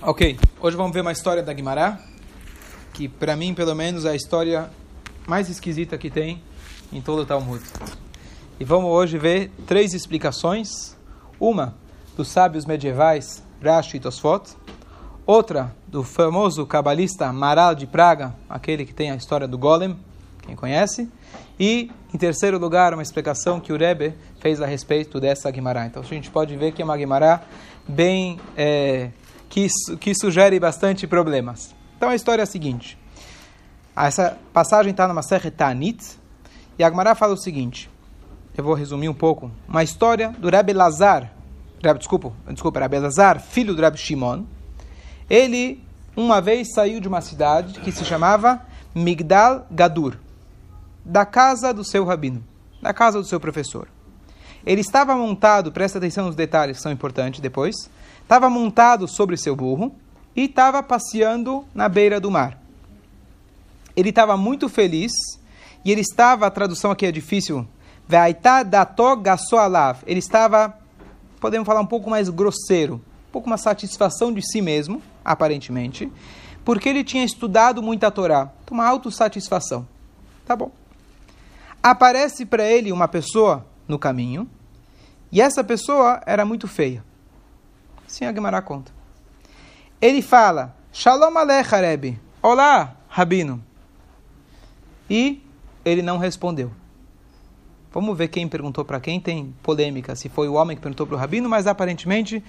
Ok, hoje vamos ver uma história da Guimará, que para mim, pelo menos, é a história mais esquisita que tem em todo o Talmud. E vamos hoje ver três explicações. Uma dos sábios medievais Rashi e Tosfot. Outra do famoso cabalista Maral de Praga, aquele que tem a história do Golem, quem conhece. E, em terceiro lugar, uma explicação que o Rebbe fez a respeito dessa Guimará. Então, a gente pode ver que é uma Guimará bem... É, que, que sugere bastante problemas. Então a história é a seguinte. Essa passagem está numa Serra Tanit, e a Gemara fala o seguinte, eu vou resumir um pouco, uma história do Rebbe Lazar, Rebbe, desculpa, desculpa, Rebbe Lazar, filho do Rebbe Shimon. Ele, uma vez, saiu de uma cidade que se chamava Migdal Gadur, da casa do seu rabino, da casa do seu professor. Ele estava montado, presta atenção nos detalhes que são importantes depois, estava montado sobre seu burro e estava passeando na beira do mar. Ele estava muito feliz e ele estava, a tradução aqui é difícil, ele estava, podemos falar um pouco mais grosseiro, um pouco uma satisfação de si mesmo, aparentemente, porque ele tinha estudado muito a Torá. Uma autossatisfação. Tá bom. Aparece para ele uma pessoa no caminho, e essa pessoa era muito feia. Sim, a Gemara conta. Ele fala, Shalom Alecha, Rebbe. Olá, Rabino. E ele não respondeu. Vamos ver quem perguntou para quem. Tem polêmica se foi o homem que perguntou para o Rabino, mas aparentemente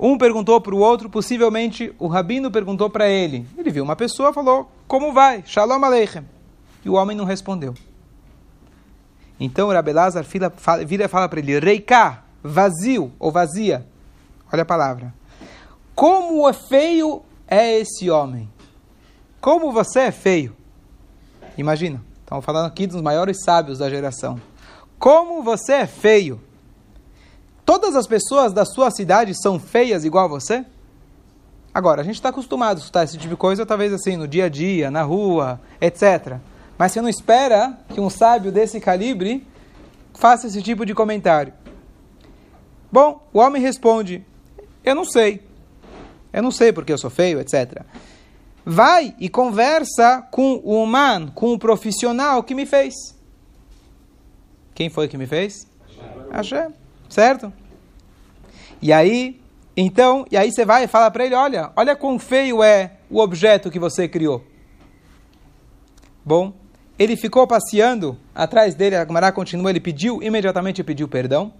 um perguntou para o outro, possivelmente o Rabino perguntou para ele. Ele viu uma pessoa, falou, como vai? Shalom Aleichem. E o homem não respondeu. Então o Rabelazar vira e fala para ele, Reika, vazio ou vazia. Olha a palavra. Como é feio é esse homem? Como você é feio? Imagina, estamos falando aqui dos maiores sábios da geração. Como você é feio? Todas as pessoas da sua cidade são feias igual a você? Agora, a gente está acostumado a escutar esse tipo de coisa, talvez assim, no dia a dia, na rua, etc. Mas você não espera que um sábio desse calibre faça esse tipo de comentário. Bom, o homem responde: eu não sei. Eu não sei porque eu sou feio, etc. Vai e conversa com o humano, com o profissional que me fez. Quem foi que me fez? Hashem. Certo? E aí, então, e aí você vai e fala para ele, olha, olha quão feio é o objeto que você criou. Bom, ele ficou passeando atrás dele, a Gemara continua, ele pediu, imediatamente pediu perdão.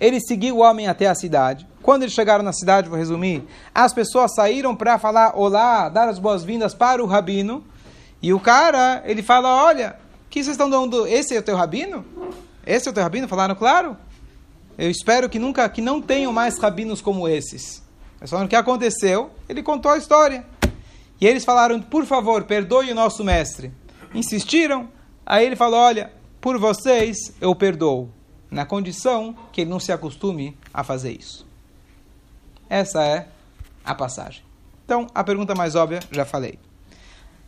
Ele seguiu o homem até a cidade. Quando eles chegaram na cidade, vou resumir, as pessoas saíram para falar olá, dar as boas-vindas para o rabino. E o cara, ele fala, olha, que vocês estão dando? Esse é o teu rabino? Esse é o teu rabino? Falaram, claro. Eu espero que nunca, que não tenham mais rabinos como esses. Mas falando o que aconteceu, ele contou a história. E eles falaram, por favor, perdoe o nosso mestre. Insistiram. Aí ele falou, olha, por vocês eu perdoo na condição que ele não se acostume a fazer isso. Essa é a passagem. Então, a pergunta mais óbvia, já falei.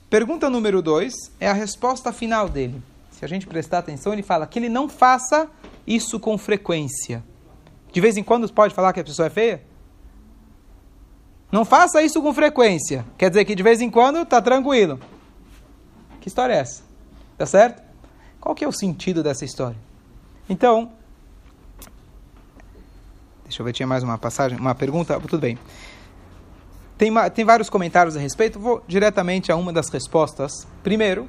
Pergunta número 2 é a resposta final dele. Se a gente prestar atenção, ele fala que ele não faça isso com frequência. De vez em quando pode falar que a pessoa é feia? Não faça isso com frequência. Quer dizer que de vez em quando está tranquilo. Que história é essa? Tá certo? Qual que é o sentido dessa história? Então, deixa eu ver, tinha mais uma passagem, uma pergunta, tudo bem. Tem, tem vários comentários a respeito, vou diretamente a uma das respostas. Primeiro,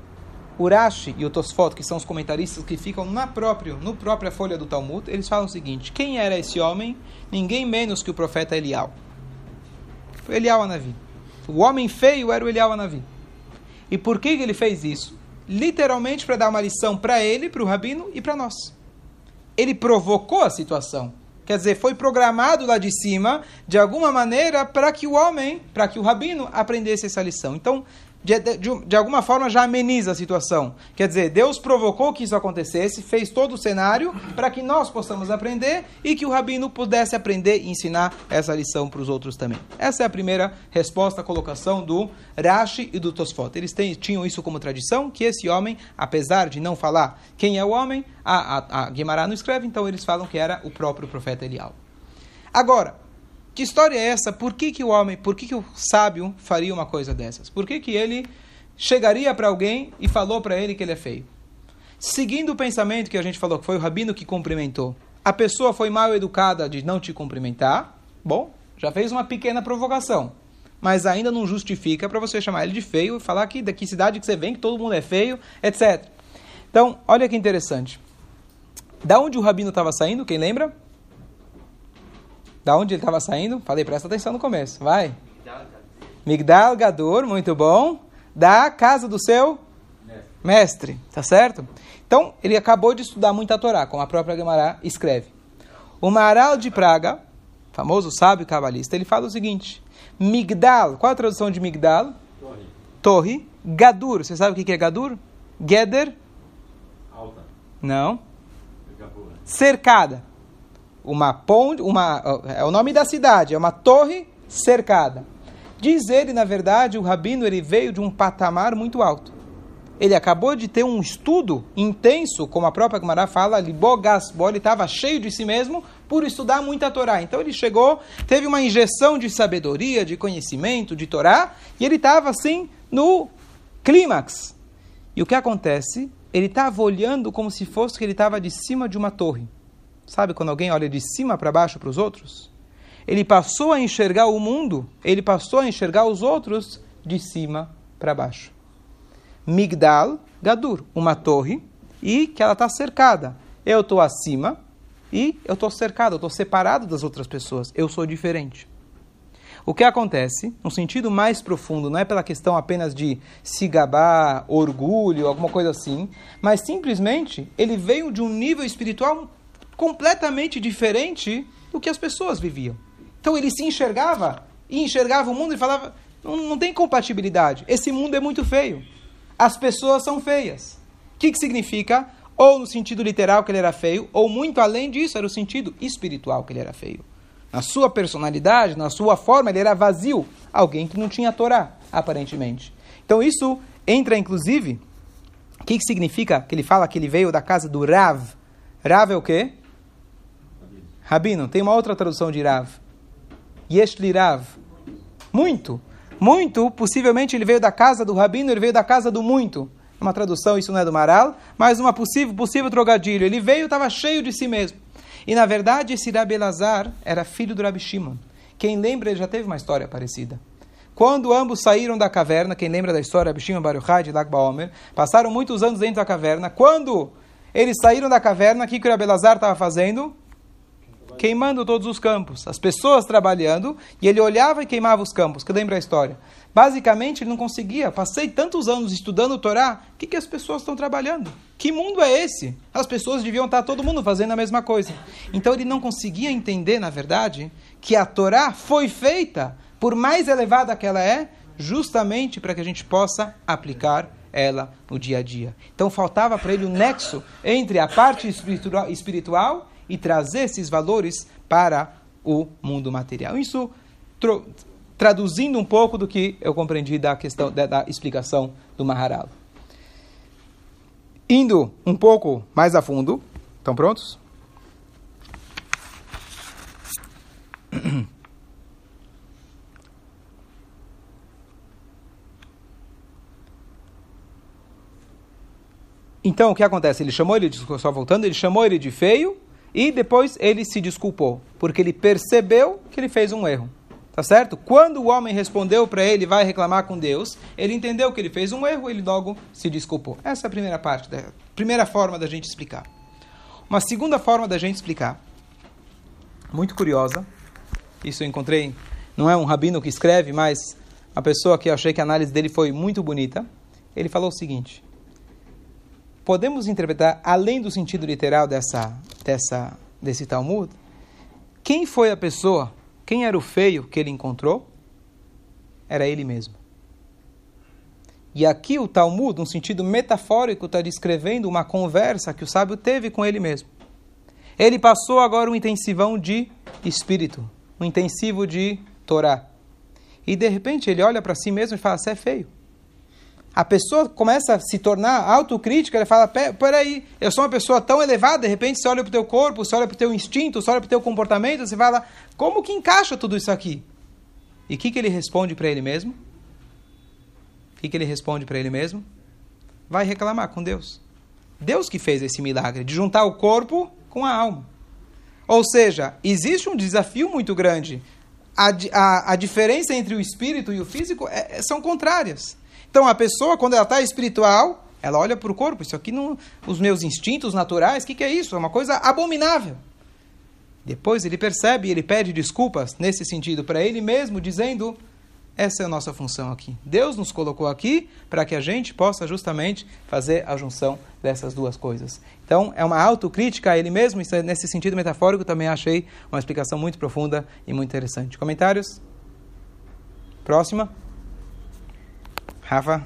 Urashi e o Tosfot, que são os comentaristas que ficam na próprio, no própria folha do Talmud, eles falam o seguinte: quem era esse homem? Ninguém menos que o profeta Elial. Elial Anavi. O homem feio era o Elial Anavi. E por que ele fez isso? Literalmente para dar uma lição para ele, para o rabino e para nós ele provocou a situação. Quer dizer, foi programado lá de cima, de alguma maneira, para que o homem, para que o rabino aprendesse essa lição. Então, de, de, de, alguma forma já ameniza a situação. Quer dizer, Deus provocou que isso acontecesse, fez todo o cenário para que nós possamos aprender e que o rabino pudesse aprender e ensinar essa lição para os outros também. Essa é a primeira resposta à colocação do Rashi e do Tosfot. Eles têm, tinham isso como tradição, que esse homem, apesar de não falar quem é o homem, a, a, a Guimarães não escreve, então eles falam que era o próprio profeta Elial. Agora, Que história é essa? Por que, que o homem, por que, que o sábio faria uma coisa dessas? Por que, que ele chegaria para alguém e falou para ele que ele é feio? Seguindo o pensamento que a gente falou, que foi o rabino que cumprimentou, a pessoa foi mal educada de não te cumprimentar, bom, já fez uma pequena provocação. Mas ainda não justifica para você chamar ele de feio e falar que daqui cidade que você vem, que todo mundo é feio, etc. Então, olha que interessante. Da onde o rabino estava saindo, quem lembra? Da onde ele estava saindo? Falei, presta atenção no começo. Vai. Migdal Gador, muito bom. Da casa do seu mestre. mestre, tá certo? Então, ele acabou de estudar muito a Torá, como a própria Gemara escreve. O Maral de Praga, famoso sábio cabalista, ele fala o seguinte: Migdal, qual a tradução de Migdal? Torre. Torre. Gadur, você sabe o que é Gadur? Geder? Alta. Não. Cercada uma ponte, uma, é o nome da cidade, é uma torre cercada. Diz ele, na verdade, o rabino ele veio de um patamar muito alto. Ele acabou de ter um estudo intenso, como a própria Gemara fala, Libogasbo, ele estava cheio de si mesmo por estudar muita Torá. Então ele chegou, teve uma injeção de sabedoria, de conhecimento, de Torá, e ele estava assim no clímax. E o que acontece? Ele estava olhando como se fosse que ele estava de cima de uma torre. Sabe quando alguém olha de cima para baixo para os outros? Ele passou a enxergar o mundo, ele passou a enxergar os outros de cima para baixo. Migdal Gadur, uma torre, e que ela está cercada. Eu estou acima e eu estou cercado, eu estou separado das outras pessoas. Eu sou diferente. O que acontece, no sentido mais profundo, não é pela questão apenas de se gabar, orgulho, alguma coisa assim, mas simplesmente ele veio de um nível espiritual completamente diferente do que as pessoas viviam. Então ele se enxergava e enxergava o mundo e falava: não, não tem compatibilidade, esse mundo é muito feio, as pessoas são feias. O que, que significa? Ou no sentido literal que ele era feio, ou muito além disso, era o sentido espiritual que ele era feio. Na sua personalidade, na sua forma, ele era vazio. Alguém que não tinha Torá, aparentemente. Então isso entra, inclusive, o que, que significa que ele fala que ele veio da casa do Rav? Rav é o quê? Rabino, tem uma outra tradução de Rav. Yeshli Rav. Muito. Muito, possivelmente ele veio da casa do Rabino, ele veio da casa do muito. É uma tradução, isso não é do Maral, mas uma possível, possível trocadilho. Ele veio, estava cheio de si mesmo. E na verdade, esse Rabi Elazar era filho do Rabi Shimon. Quem lembra, ele já teve uma história parecida. Quando ambos saíram da caverna, quem lembra da história, Rabi Shimon Baruchai de Lag Omer, passaram muitos anos dentro da caverna. Quando eles saíram da caverna, o que, que o Rabi Elazar estava fazendo? Queimando todos os campos, as pessoas trabalhando, e ele olhava e queimava os campos. Que lembra a história? Basicamente, ele não conseguia. Passei tantos anos estudando o Torá, o que, que as pessoas estão trabalhando? Que mundo é esse? As pessoas deviam estar todo mundo fazendo a mesma coisa. Então ele não conseguia entender, na verdade, que a Torá foi feita, por mais elevada que ela é, justamente para que a gente possa aplicar ela no dia a dia. Então faltava para ele o um nexo entre a parte espiritual e trazer esses valores para o mundo material. Isso traduzindo um pouco do que eu compreendi da questão da, da explicação do Maharal. Indo um pouco mais a fundo, estão prontos? Então, o que acontece? Ele chamou ele de, só voltando, ele chamou ele de feio e depois ele se desculpou, porque ele percebeu que ele fez um erro. Tá certo? Quando o homem respondeu para ele, vai reclamar com Deus, ele entendeu que ele fez um erro, ele logo se desculpou. Essa é a primeira parte, da primeira forma da gente explicar. Uma segunda forma da gente explicar, muito curiosa, isso eu encontrei, não é um rabino que escreve, mas a pessoa que eu achei que a análise dele foi muito bonita. Ele falou o seguinte: podemos interpretar, além do sentido literal dessa, dessa, desse Talmud, quem foi a pessoa, quem era o feio que ele encontrou? Era ele mesmo. E aqui o Talmud, num sentido metafórico, está descrevendo uma conversa que o sábio teve com ele mesmo. Ele passou agora um intensivão de espírito, um intensivo de Torá. E de repente ele olha para si mesmo e fala: Você é feio. A pessoa começa a se tornar autocrítica, ele fala, peraí, eu sou uma pessoa tão elevada, de repente você olha para o teu corpo, você olha para o teu instinto, você olha para o teu comportamento, você fala, como que encaixa tudo isso aqui? E o que, que ele responde para ele mesmo? O que, que ele responde para ele mesmo? Vai reclamar com Deus. Deus que fez esse milagre de juntar o corpo com a alma. Ou seja, existe um desafio muito grande. A, a, a diferença entre o espírito e o físico é, são contrárias. Então a pessoa, quando ela está espiritual, ela olha para o corpo. Isso aqui não. Os meus instintos naturais, o que, que é isso? É uma coisa abominável. Depois ele percebe e ele pede desculpas nesse sentido para ele mesmo, dizendo: essa é a nossa função aqui. Deus nos colocou aqui para que a gente possa justamente fazer a junção dessas duas coisas. Então, é uma autocrítica a ele mesmo, e nesse sentido metafórico também achei uma explicação muito profunda e muito interessante. Comentários? Próxima. Rafa?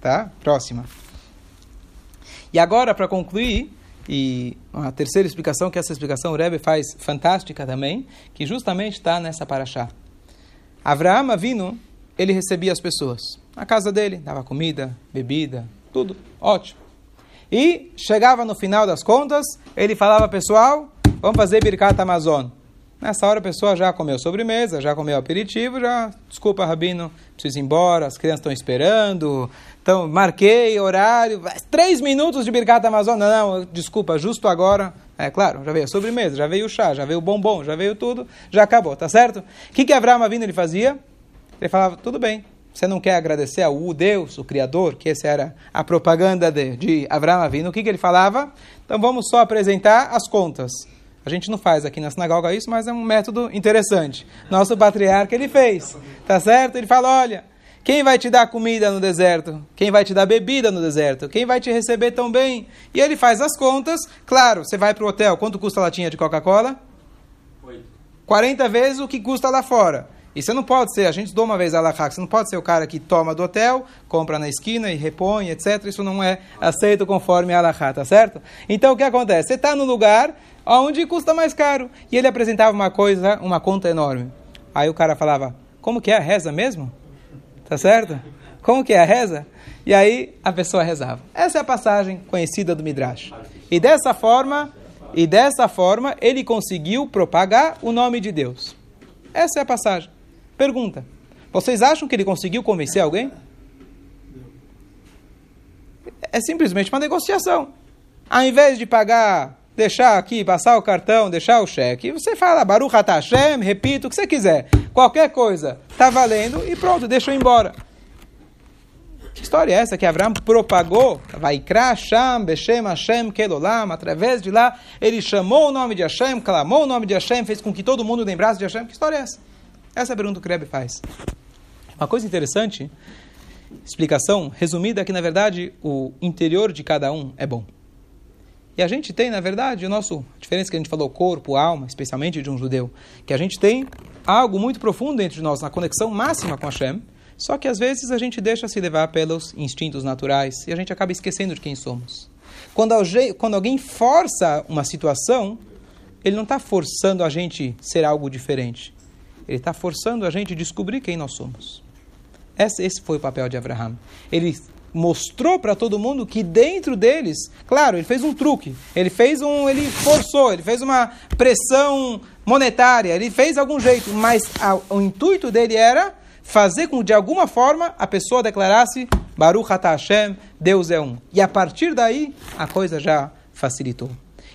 Tá? Próxima. E agora, para concluir, e uma terceira explicação, que essa explicação o Rebbe faz fantástica também, que justamente está nessa paraxá. Avraham Avinu, ele recebia as pessoas. Na casa dele, dava comida, bebida, tudo. Ótimo. E chegava no final das contas, ele falava, pessoal, vamos fazer Birkat Amazon. Nessa hora a pessoa já comeu sobremesa, já comeu aperitivo, já, desculpa, Rabino, preciso ir embora, as crianças estão esperando, então marquei horário, três minutos de Birkat Amazon, não, não, desculpa, justo agora, é claro, já veio a sobremesa, já veio o chá, já veio o bombom, já veio tudo, já acabou, tá certo? O que, que Abraão Avino ele fazia? Ele falava, tudo bem, você não quer agradecer ao Deus, o Criador, que essa era a propaganda de, de Avino, o que, que ele falava? Então vamos só apresentar as contas. A gente não faz aqui na sinagoga isso, mas é um método interessante. Nosso patriarca ele fez, tá certo? Ele fala, olha, quem vai te dar comida no deserto? Quem vai te dar bebida no deserto? Quem vai te receber tão bem? E ele faz as contas. Claro, você vai para o hotel, quanto custa a latinha de Coca-Cola? 40 vezes o que custa lá fora. E você não pode ser, a gente dou uma vez a Lahá, você não pode ser o cara que toma do hotel, compra na esquina e repõe, etc. Isso não é aceito conforme a Lahá, tá certo? Então o que acontece? Você está no lugar onde custa mais caro. E ele apresentava uma coisa, uma conta enorme. Aí o cara falava, como que é a reza mesmo? Tá certo? Como que é a reza? E aí a pessoa rezava. Essa é a passagem conhecida do Midrash. E dessa forma, e dessa forma ele conseguiu propagar o nome de Deus. Essa é a passagem. Pergunta: vocês acham que ele conseguiu convencer alguém? É simplesmente uma negociação. Ao invés de pagar, deixar aqui, passar o cartão, deixar o cheque, você fala Baruch Hashem, repita o que você quiser. Qualquer coisa está valendo e pronto, deixa eu ir embora. Que história é essa que Abraão propagou? Vai Sham, Beshem, Hashem, Kedolam. Através de lá, ele chamou o nome de Hashem, clamou o nome de Hashem, fez com que todo mundo lembrasse de Hashem. Que história é essa? Essa é a pergunta que o Rebbe faz. Uma coisa interessante, explicação resumida é que, na verdade, o interior de cada um é bom. E a gente tem, na verdade, o nosso, a diferença que a gente falou, corpo, alma, especialmente de um judeu, que a gente tem algo muito profundo dentro de nós, na conexão máxima com Hashem, só que às vezes a gente deixa se levar pelos instintos naturais e a gente acaba esquecendo de quem somos. Quando, quando alguém força uma situação, ele não está forçando a gente ser algo diferente. Ele está forçando a gente a descobrir quem nós somos. Esse, foi o papel de Abraham. Ele mostrou para todo mundo que dentro deles, claro, ele fez um truque, ele fez um, ele forçou, ele fez uma pressão monetária, ele fez algum jeito, mas a, o intuito dele era fazer com que de alguma forma a pessoa declarasse Baruch Atah Hashem, Deus é um. E a partir daí a coisa já facilitou.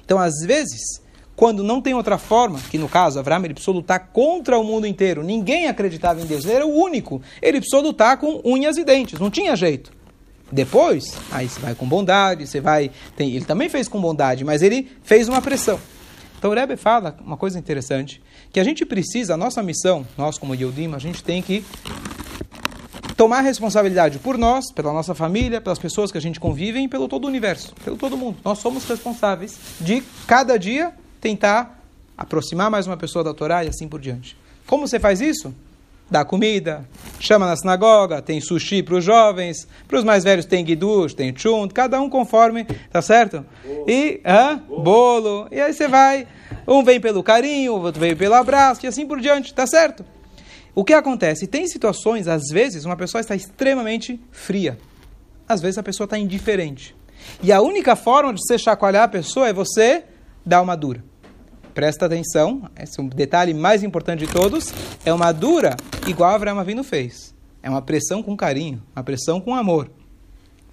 Então, às vezes, quando não tem outra forma, que no caso, Abraão ele precisou lutar contra o mundo inteiro, ninguém acreditava em Deus, ele era o único, ele precisou lutar com unhas e dentes, não tinha jeito. Depois, aí você vai com bondade, você vai. Tem, ele também fez com bondade, mas ele fez uma pressão. Então o Rebbe fala uma coisa interessante, que a gente precisa, a nossa missão, nós como Yodim, a gente tem que tomar responsabilidade por nós, pela nossa família, pelas pessoas que a gente convive e pelo todo o universo, pelo todo mundo. Nós somos responsáveis de cada dia tentar aproximar mais uma pessoa da Torá e assim por diante. Como você faz isso? Dá comida, chama na sinagoga, tem sushi para os jovens, para os mais velhos tem guidush, tem chunt, cada um conforme, tá certo? E, hã? Bolo, e aí você vai, um vem pelo carinho, o outro vem pelo abraço e assim por diante, tá certo? O que acontece? Tem situações, às vezes, uma pessoa está extremamente fria. Às vezes a pessoa está indiferente. E a única forma de você chacoalhar a pessoa é você dar uma dura. Presta atenção, esse é um detalhe mais importante de todos. É uma dura igual Avraham Avinu fez. É uma pressão com carinho, uma pressão com amor.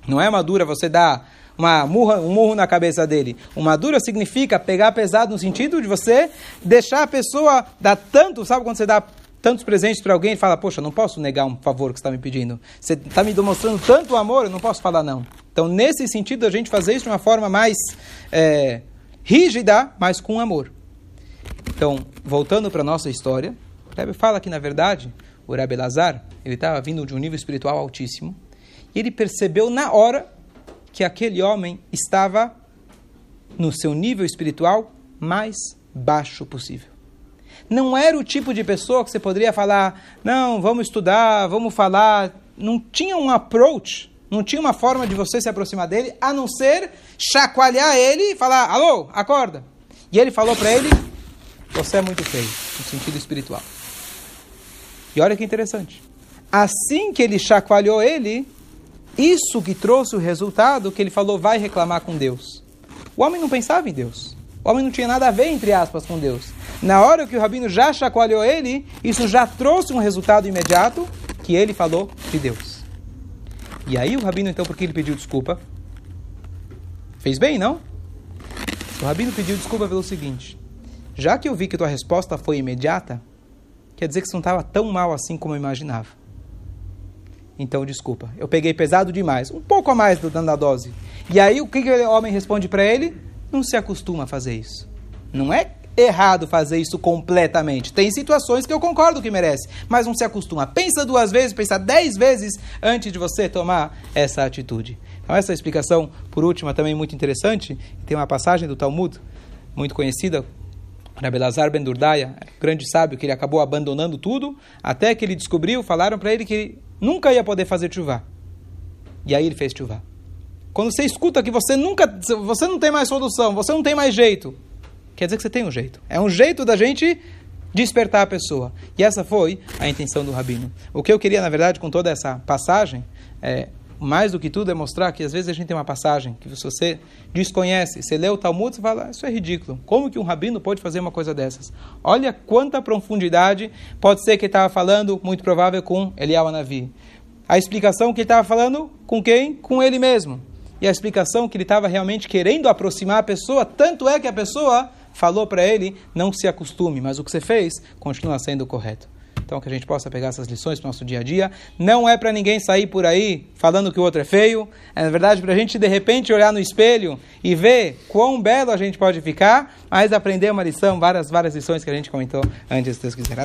Não é uma dura você dar uma murra, um murro na cabeça dele. Uma dura significa pegar pesado no sentido de você deixar a pessoa dar tanto, sabe quando você dá tantos presentes para alguém e fala, poxa, não posso negar um favor que você está me pedindo. Você está me demonstrando tanto amor, eu não posso falar não. Então, nesse sentido, a gente fazer isso de uma forma mais é, rígida, mas com amor. Então, voltando para a nossa história, o Rebbe fala que, na verdade, o Rebbe Lazar, ele estava vindo de um nível espiritual altíssimo, e ele percebeu na hora que aquele homem estava no seu nível espiritual mais baixo possível. Não era o tipo de pessoa que você poderia falar, não, vamos estudar, vamos falar. Não tinha um approach, não tinha uma forma de você se aproximar dele, a não ser chacoalhar ele e falar, alô, acorda. E ele falou para ele, você é muito feio, no sentido espiritual. E olha que interessante. Assim que ele chacoalhou ele, isso que trouxe o resultado que ele falou, vai reclamar com Deus. O homem não pensava em Deus. O homem não tinha nada a ver, entre aspas, com Deus. Na hora que o rabino já chacoalhou ele, isso já trouxe um resultado imediato que ele falou de Deus. E aí o rabino, então, por que ele pediu desculpa? Fez bem, não? O rabino pediu desculpa pelo seguinte: já que eu vi que tua resposta foi imediata, quer dizer que você não estava tão mal assim como eu imaginava. Então, desculpa, eu peguei pesado demais, um pouco a mais do dando a dose. E aí, o que, que o homem responde para ele? Não se acostuma a fazer isso. Não é errado fazer isso completamente. Tem situações que eu concordo que merece, mas não se acostuma. Pensa duas vezes, pensa dez vezes antes de você tomar essa atitude. Então, essa explicação, por último, é também muito interessante. Tem uma passagem do Talmud, muito conhecida, Rabelazar Ben Durdaya, grande sábio, que ele acabou abandonando tudo, até que ele descobriu, falaram para ele que nunca ia poder fazer chuva. E aí ele fez chuva. Quando você escuta que você nunca, você não tem mais solução, você não tem mais jeito, quer dizer que você tem um jeito. É um jeito da gente despertar a pessoa. E essa foi a intenção do rabino. O que eu queria, na verdade, com toda essa passagem, é, mais do que tudo, é mostrar que às vezes a gente tem uma passagem que você desconhece, você lê o Talmud, você fala, isso é ridículo. Como que um rabino pode fazer uma coisa dessas? Olha quanta profundidade pode ser que ele estava falando, muito provável, com Eliyahu Navi. A explicação que ele estava falando com quem? Com ele mesmo. E a explicação que ele estava realmente querendo aproximar a pessoa, tanto é que a pessoa falou para ele, não se acostume, mas o que você fez continua sendo correto. Então, que a gente possa pegar essas lições para o nosso dia a dia. Não é para ninguém sair por aí falando que o outro é feio. É, na verdade, para a gente, de repente, olhar no espelho e ver quão belo a gente pode ficar, mas aprender uma lição, várias, várias lições que a gente comentou antes, se Deus quiser.